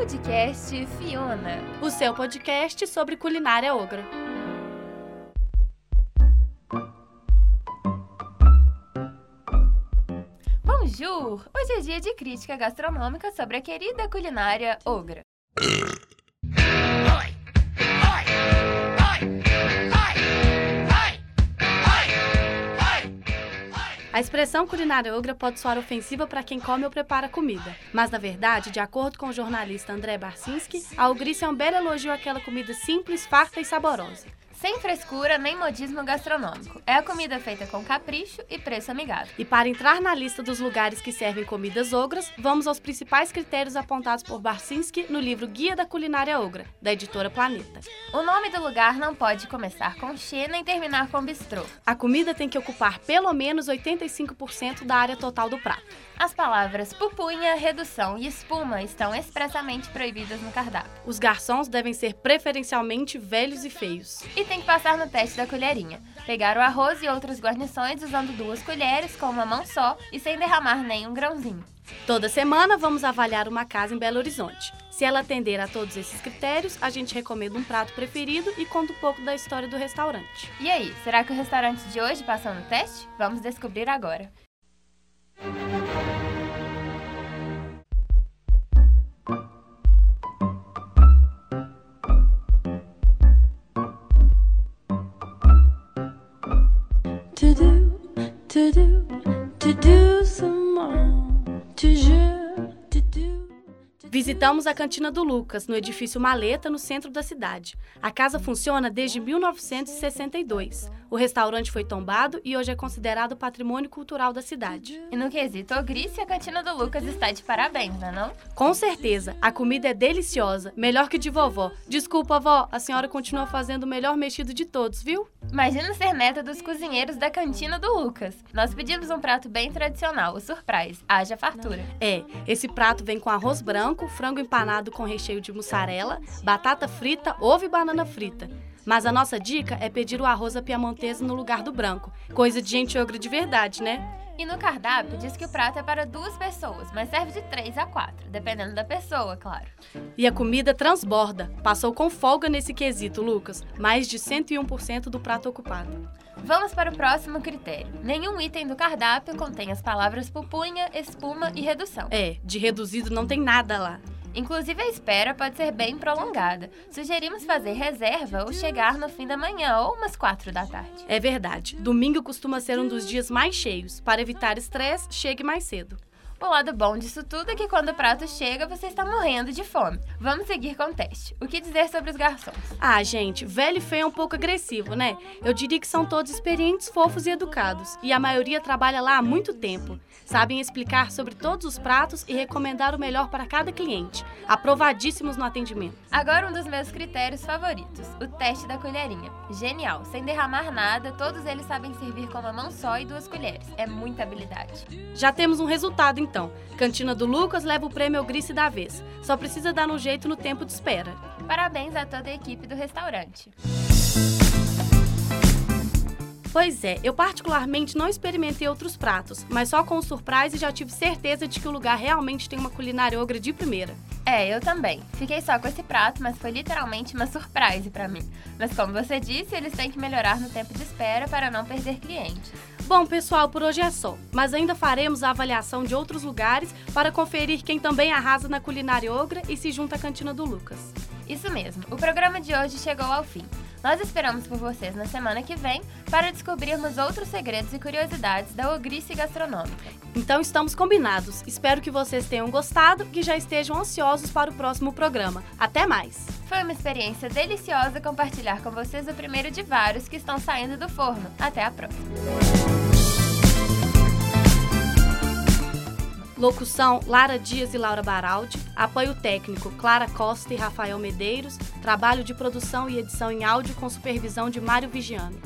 Podcast Fiona, o seu podcast sobre culinária ogra. Bonjour! Hoje é dia de crítica gastronômica sobre a querida culinária ogra. A expressão culinária ogra pode soar ofensiva para quem come ou prepara comida, mas na verdade, de acordo com o jornalista André Barcinski, a ogrice é um belo elogio àquela comida simples, farta e saborosa. Sem frescura nem modismo gastronômico. É a comida feita com capricho e preço amigável. E para entrar na lista dos lugares que servem comidas ogras, vamos aos principais critérios apontados por Barcinski no livro Guia da Culinária Ogra, da editora Planeta. O nome do lugar não pode começar com che nem terminar com bistrô. A comida tem que ocupar pelo menos 85% da área total do prato. As palavras pupunha, redução e espuma estão expressamente proibidas no cardápio. Os garçons devem ser preferencialmente velhos e feios. E tem que passar no teste da colherinha. Pegar o arroz e outras guarnições usando duas colheres com uma mão só e sem derramar nenhum grãozinho. Toda semana vamos avaliar uma casa em Belo Horizonte. Se ela atender a todos esses critérios, a gente recomenda um prato preferido e conta um pouco da história do restaurante. E aí, será que o restaurante de hoje passou no teste? Vamos descobrir agora. To do some more, to do. Visitamos a cantina do Lucas, no edifício Maleta, no centro da cidade. A casa funciona desde 1962. O restaurante foi tombado e hoje é considerado patrimônio cultural da cidade. E no quesito ogrice, a cantina do Lucas está de parabéns, não é não? Com certeza, a comida é deliciosa, melhor que de vovó. Desculpa, vó, a senhora continua fazendo o melhor mexido de todos, viu? Imagina ser neta dos cozinheiros da cantina do Lucas. Nós pedimos um prato bem tradicional, o surprise. Haja fartura. É, esse prato vem com arroz branco, frango empanado com recheio de mussarela, batata frita, ovo e banana frita. Mas a nossa dica é pedir o arroz à piamontesa no lugar do branco. Coisa de gente ogra de verdade, né? E no cardápio diz que o prato é para duas pessoas, mas serve de três a quatro, dependendo da pessoa, claro. E a comida transborda. Passou com folga nesse quesito, Lucas. Mais de 101% do prato ocupado. Vamos para o próximo critério. Nenhum item do cardápio contém as palavras pupunha, espuma e redução. É, de reduzido não tem nada lá. Inclusive, a espera pode ser bem prolongada. Sugerimos fazer reserva ou chegar no fim da manhã ou umas quatro da tarde. É verdade. Domingo costuma ser um dos dias mais cheios. Para evitar estresse, chegue mais cedo. O lado bom disso tudo é que quando o prato chega, você está morrendo de fome. Vamos seguir com o teste. O que dizer sobre os garçons? Ah, gente, velho e feio é um pouco agressivo, né? Eu diria que são todos experientes, fofos e educados. E a maioria trabalha lá há muito tempo. Sabem explicar sobre todos os pratos e recomendar o melhor para cada cliente. Aprovadíssimos no atendimento. Agora um dos meus critérios favoritos, o teste da colherinha. Genial, sem derramar nada, todos eles sabem servir com uma mão só e duas colheres. É muita habilidade. Já temos um resultado então. Cantina do Lucas leva o prêmio Grice da vez. Só precisa dar um jeito no tempo de espera. Parabéns a toda a equipe do restaurante. Pois é, eu particularmente não experimentei outros pratos, mas só com o surprise já tive certeza de que o lugar realmente tem uma culinária ogra de primeira. É, eu também. Fiquei só com esse prato, mas foi literalmente uma surprise para mim. Mas como você disse, eles têm que melhorar no tempo de espera para não perder clientes. Bom, pessoal, por hoje é só. Mas ainda faremos a avaliação de outros lugares para conferir quem também arrasa na culinária ogra e se junta à cantina do Lucas. Isso mesmo, o programa de hoje chegou ao fim. Nós esperamos por vocês na semana que vem para descobrirmos outros segredos e curiosidades da ogrice gastronômica. Então estamos combinados. Espero que vocês tenham gostado e que já estejam ansiosos para o próximo programa. Até mais! Foi uma experiência deliciosa compartilhar com vocês o primeiro de vários que estão saindo do forno. Até a próxima! Locução: Lara Dias e Laura Baraldi. Apoio técnico: Clara Costa e Rafael Medeiros. Trabalho de produção e edição em áudio com supervisão de Mário Vigiano.